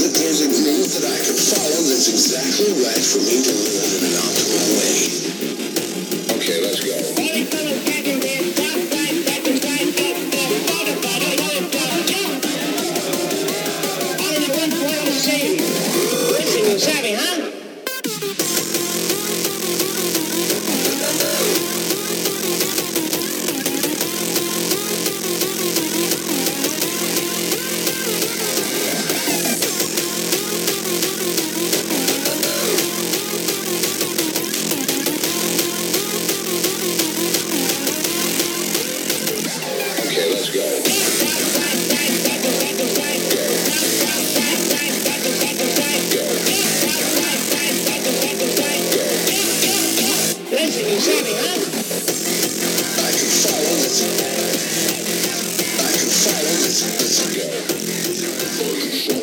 that there's a groove that I can follow that's exactly right for me to live in an optimal way. Okay, let's go. I can follow this. I can follow this, go.